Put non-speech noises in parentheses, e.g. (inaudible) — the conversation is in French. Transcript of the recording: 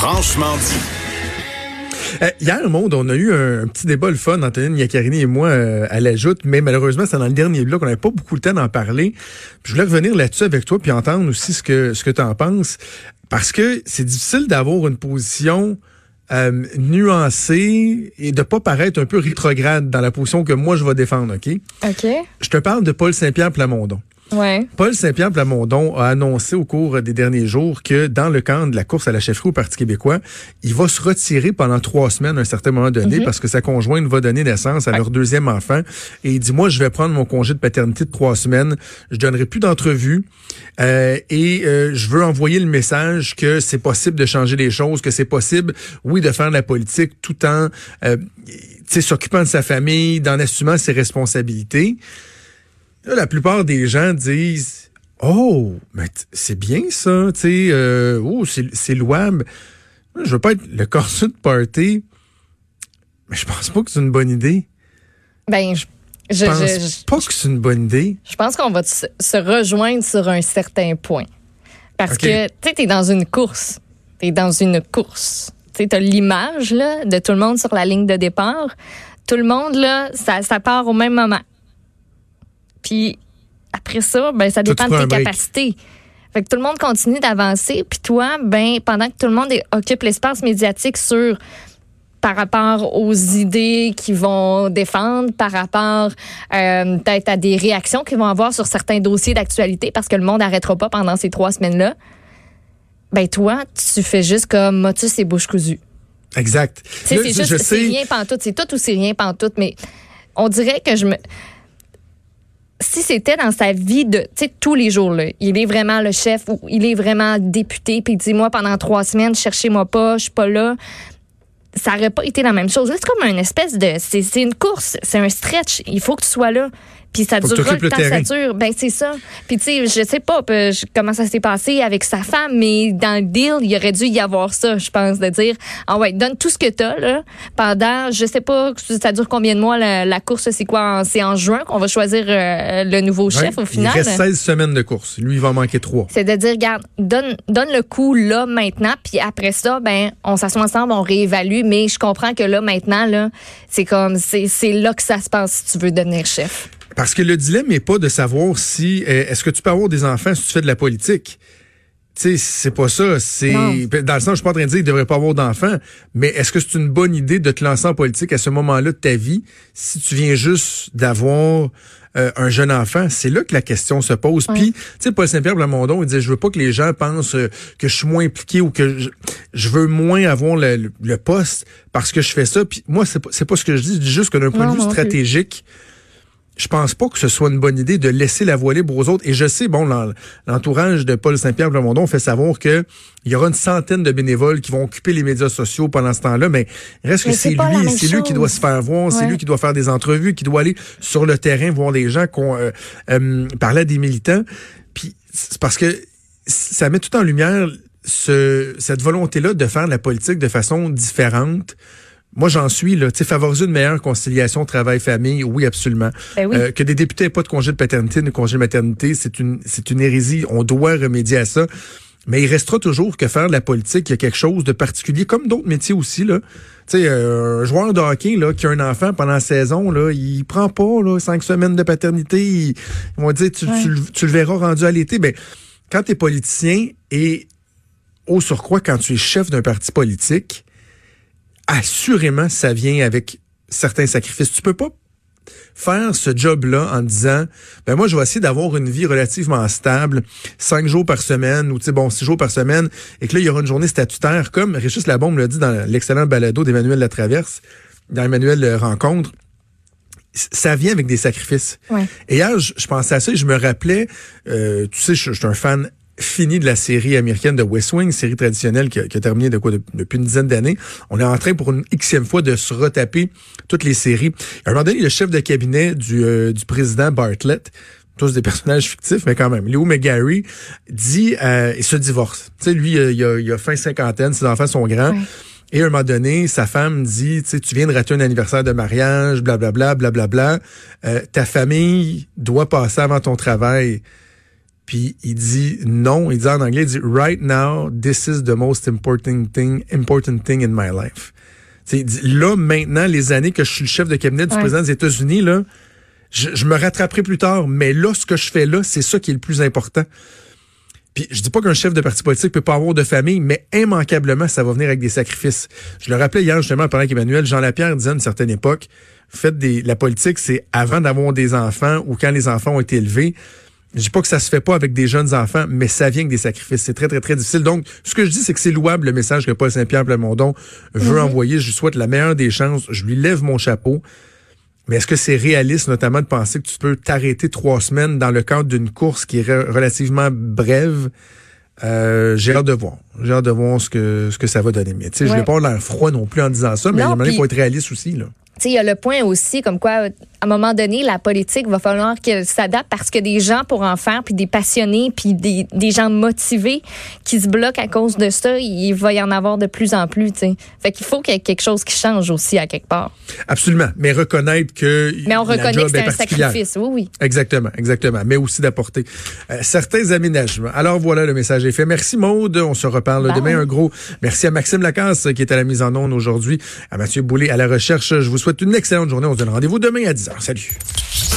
Franchement dit. Euh, hier, Monde, on a eu un, petit débat le fun, Antonine Yaccarini et moi, euh, à la joute, mais malheureusement, c'est dans le dernier bloc, on n'avait pas beaucoup le temps d'en parler. Je voulais revenir là-dessus avec toi, puis entendre aussi ce que, ce que tu en penses, parce que c'est difficile d'avoir une position euh, nuancée et de pas paraître un peu rétrograde dans la position que moi, je vais défendre, OK? OK. Je te parle de Paul Saint-Pierre Plamondon. Ouais. Paul Saint-Pierre Plamondon a annoncé au cours des derniers jours que dans le camp de la course à la chefferie au Parti québécois, il va se retirer pendant trois semaines à un certain moment donné Mhm. parce que sa conjointe va donner naissance à leur deuxième enfant. Et il dit, moi, je vais prendre mon congé de paternité de trois semaines. Je donnerai plus d'entrevues. Euh, et euh, je veux envoyer le message que c'est possible de changer les choses, que c'est possible, oui, de faire de la politique tout en euh, s'occupant de sa famille, d'en assumant ses responsabilités. Là, la plupart des gens disent Oh, mais c'est bien ça, tu sais, euh, oh, c'est louable. Je veux pas être le (laughs) corset de party, mais je pense pas que c'est une bonne idée. Ben, je, je, pense je- je- pas que c'est une bonne idée. je pense qu'on va se, se rejoindre sur un certain point. Parce que, tu sais, t'es dans une course. T'es dans une course. Tu sais, t'as l'image, là, de tout le monde sur la ligne de départ. Tout le monde, là, ça, ça part au même moment. Puis, après ça, ben, ça dépend de tes capacités. Fait que tout le monde continue d'avancer. Puis toi, ben, pendant que tout le monde est- occupe l'espace médiatique sur par rapport aux idées qu'ils vont défendre, par rapport euh, peut-être à des réactions qu'ils vont avoir sur certains dossiers d'actualité, parce que le monde n'arrêtera pas pendant ces trois semaines-là. Ben toi, tu fais juste comme motus et bouche cousue. Exact. C'est juste, c'est rien pantoute. C'est tout ou c'est rien pantoute, mais on dirait que je me... Si c'était dans sa vie de, tous les jours, là, il est vraiment le chef ou il est vraiment député, puis il dit, moi, pendant trois semaines, cherchez-moi pas, je suis pas là. Ça aurait pas été la même chose. C'est comme une espèce de, c'est une course, c'est un stretch. Il faut que tu sois là. Puis ça t'occupes le le temps que ça dure. Ben, c'est ça. Puis tu sais, je sais pas euh, comment ça s'est passé avec sa femme, mais dans le deal, il aurait dû y avoir ça, je pense, de dire, ah ouais, donne tout ce que t'as, là, pendant, je sais pas, ça dure combien de mois, la, la course, c'est quoi? en- C'est en juin qu'on va choisir euh, le nouveau chef, ouais, au final? Il reste 16 semaines de course. Lui, il va en manquer trois. C'est de dire, regarde, donne, donne le coup là, maintenant, puis après ça, ben, on s'assoit ensemble, on réévalue, mais je comprends que là, maintenant, là, c'est comme, c'est là que ça se passe si tu veux devenir chef. Parce que le dilemme n'est pas de savoir si euh, est-ce que tu peux avoir des enfants si tu fais de la politique? Tu sais, c'est pas ça. C'est dans le sens, je suis pas en train de dire qu'il devrait pas avoir d'enfants, mais est-ce que c'est une bonne idée de te lancer en politique à ce moment-là de ta vie si tu viens juste d'avoir euh, un jeune enfant? C'est là que la question se pose. Puis, tu sais, Paul Saint-Pierre Plamondon, il disait, je veux pas que les gens pensent euh, que je suis moins impliqué ou que je, je veux moins avoir le, le- le poste parce que je fais ça. Puis moi, c'est pas, c'est pas ce que je dis. Je dis juste que d'un point de vue plus. Je pense pas que ce soit une bonne idée de laisser la voie libre aux autres. Et je sais, bon, l'en- l'entourage de Paul Saint-Pierre Plamondon fait savoir que il y aura une centaine de bénévoles qui vont occuper les médias sociaux pendant ce temps-là, mais reste Mais que c'est lui, c'est lui qui doit se faire voir, c'est lui qui doit faire des entrevues, qui doit aller sur le terrain voir des gens qu'on euh, euh, parler à des militants. Puis c'est parce que ça met tout en lumière ce, cette volonté-là de faire de la politique de façon différente. Moi, j'en suis, là. Tu sais, favoriser une meilleure conciliation travail-famille, oui, absolument. Ben oui. Euh, que des députés n'aient pas de congé de paternité, de congé de maternité, c'est une, c'est une hérésie. On doit remédier à ça. Mais il restera toujours que faire de la politique, il y a quelque chose de particulier, comme d'autres métiers aussi, là. Tu sais, euh, un joueur de hockey, là, qui a un enfant pendant la saison, là, il prend pas, là, cinq semaines de paternité. Ils, ils vont dire, tu, Ouais. tu le- tu le verras rendu à l'été. Ben, quand tu es politicien et au surcroît, quand tu es chef d'un parti politique, assurément, ça vient avec certains sacrifices. Tu peux pas faire ce job-là en disant, ben moi, je vais essayer d'avoir une vie relativement stable, cinq jours par semaine, ou tu sais, bon, six jours par semaine, et que là, il y aura une journée statutaire, comme Régis Labombe l'a dit dans l'excellent balado d'Emmanuel Latraverse, dans Emmanuel euh, Rencontre, ça vient avec des sacrifices. Ouais. Et hier, je, je pensais à ça et je me rappelais, euh, tu sais, je, je suis un fan fini de la série américaine de West Wing, série traditionnelle qui a, qui a terminé de quoi de- depuis une dizaine d'années. On est en train pour une xème fois de se retaper toutes les séries. À un moment donné, le chef de cabinet du, euh, du président Bartlett, tous des personnages fictifs, mais quand même, Léo McGarry, dit, euh, il se divorce. Tu sais, lui, euh, il a, il a fin cinquantaine, ses enfants sont grands. Et à un moment donné, sa femme dit, tu sais, tu viens de rater un anniversaire de mariage, blablabla, blablabla. Euh, ta famille doit passer avant ton travail. Puis il dit non, il dit en anglais, il dit right now, this is the most important thing, important thing in my life. il dit, là, maintenant, les années que je suis le chef de cabinet du président des États-Unis, là, je, je, me rattraperai plus tard, mais là, ce que je fais là, c'est ça qui est le plus important. Puis je dis pas qu'un chef de parti politique peut pas avoir de famille, mais immanquablement, ça va venir avec des sacrifices. Je le rappelais hier justement pendant qu'Emmanuel Jean Lapierre disait à une certaine époque, faites des la politique, c'est avant d'avoir des enfants ou quand les enfants ont été élevés. Je dis pas que ça se fait pas avec des jeunes enfants, mais ça vient avec des sacrifices. C'est très, très, très difficile. Donc, ce que je dis, c'est que c'est louable le message que Paul Saint-Pierre Plamondon veut mhm. envoyer. Je lui souhaite la meilleure des chances. Je lui lève mon chapeau. Mais est-ce que c'est réaliste, notamment, de penser que tu peux t'arrêter trois semaines dans le cadre d'une course qui est relativement brève? Euh, j'ai hâte de voir. J'ai hâte de voir ce que, ce que ça va donner. Mais tu sais, je vais pas l'air froid non plus en disant ça, mais il faut être réaliste aussi. Là il y a le point aussi comme quoi, à un moment donné, la politique va falloir qu'elle s'adapte parce que des gens pour en faire, puis des passionnés, puis des, des, gens motivés qui se bloquent à cause de ça, il va y en avoir de plus en plus. T'sais. Fait qu'il faut qu'il y ait quelque chose qui change aussi à quelque part. Absolument, mais reconnaître que mais on reconnaît que c'est un sacrifice, oui, oui. Exactement, exactement, mais aussi d'apporter euh, certains aménagements. Alors voilà, le message est fait. Merci Maude, on se reparle demain. Un gros merci à Maxime Lacasse qui est à la mise en onde aujourd'hui, à Mathieu Boulay à la recherche. Je vous souhaite une excellente journée. On se donne rendez-vous demain à 10h. Salut.